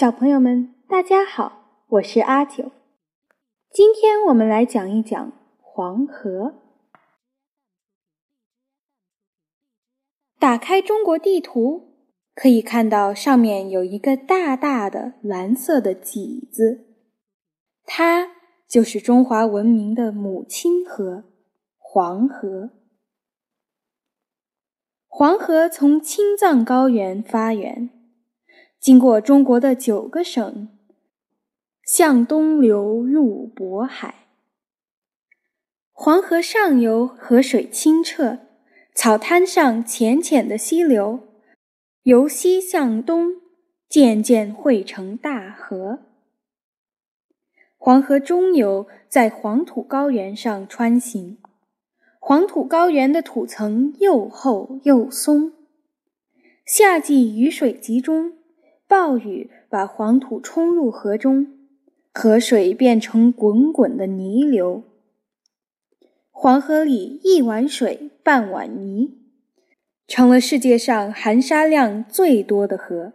小朋友们，大家好，我是阿九。今天我们来讲一讲黄河。打开中国地图，可以看到上面有一个大大的蓝色的几字，它就是中华文明的母亲河——黄河。黄河从青藏高原发源。经过中国的九个省，向东流入渤海。黄河上游河水清澈，草滩上浅浅的溪流，由西向东渐渐汇成大河。黄河中游在黄土高原上穿行，黄土高原的土层又厚又松，夏季雨水集中。暴雨把黄土冲入河中，河水变成滚滚的泥流。黄河里一碗水半碗泥，成了世界上含沙量最多的河。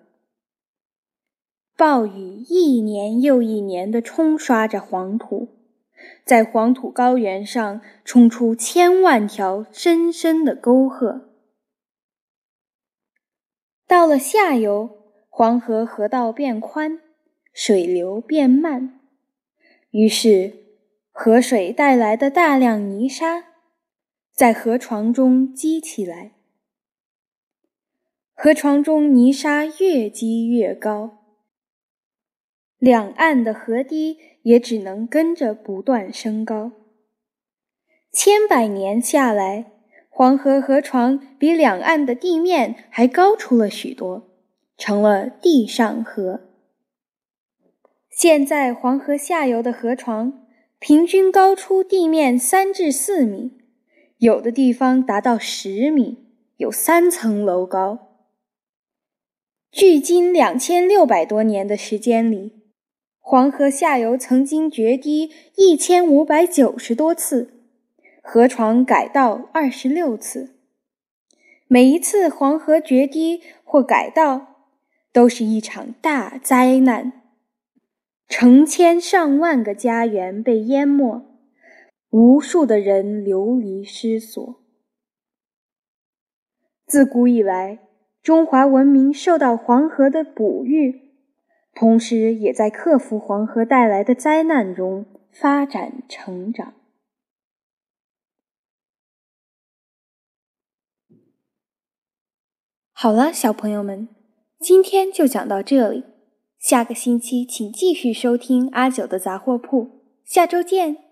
暴雨一年又一年地冲刷着黄土，在黄土高原上冲出千万条深深的沟壑。到了下游。黄河河道变宽，水流变慢，于是河水带来的大量泥沙在河床中积起来。河床中泥沙越积越高，两岸的河堤也只能跟着不断升高。千百年下来，黄河河床比两岸的地面还高出了许多。成了地上河。现在黄河下游的河床平均高出地面三至四米，有的地方达到十米，有三层楼高。距今两千六百多年的时间里，黄河下游曾经决堤一千五百九十多次，河床改道二十六次。每一次黄河决堤或改道。都是一场大灾难，成千上万个家园被淹没，无数的人流离失所。自古以来，中华文明受到黄河的哺育，同时也在克服黄河带来的灾难中发展成长。好了，小朋友们。今天就讲到这里，下个星期请继续收听阿九的杂货铺，下周见。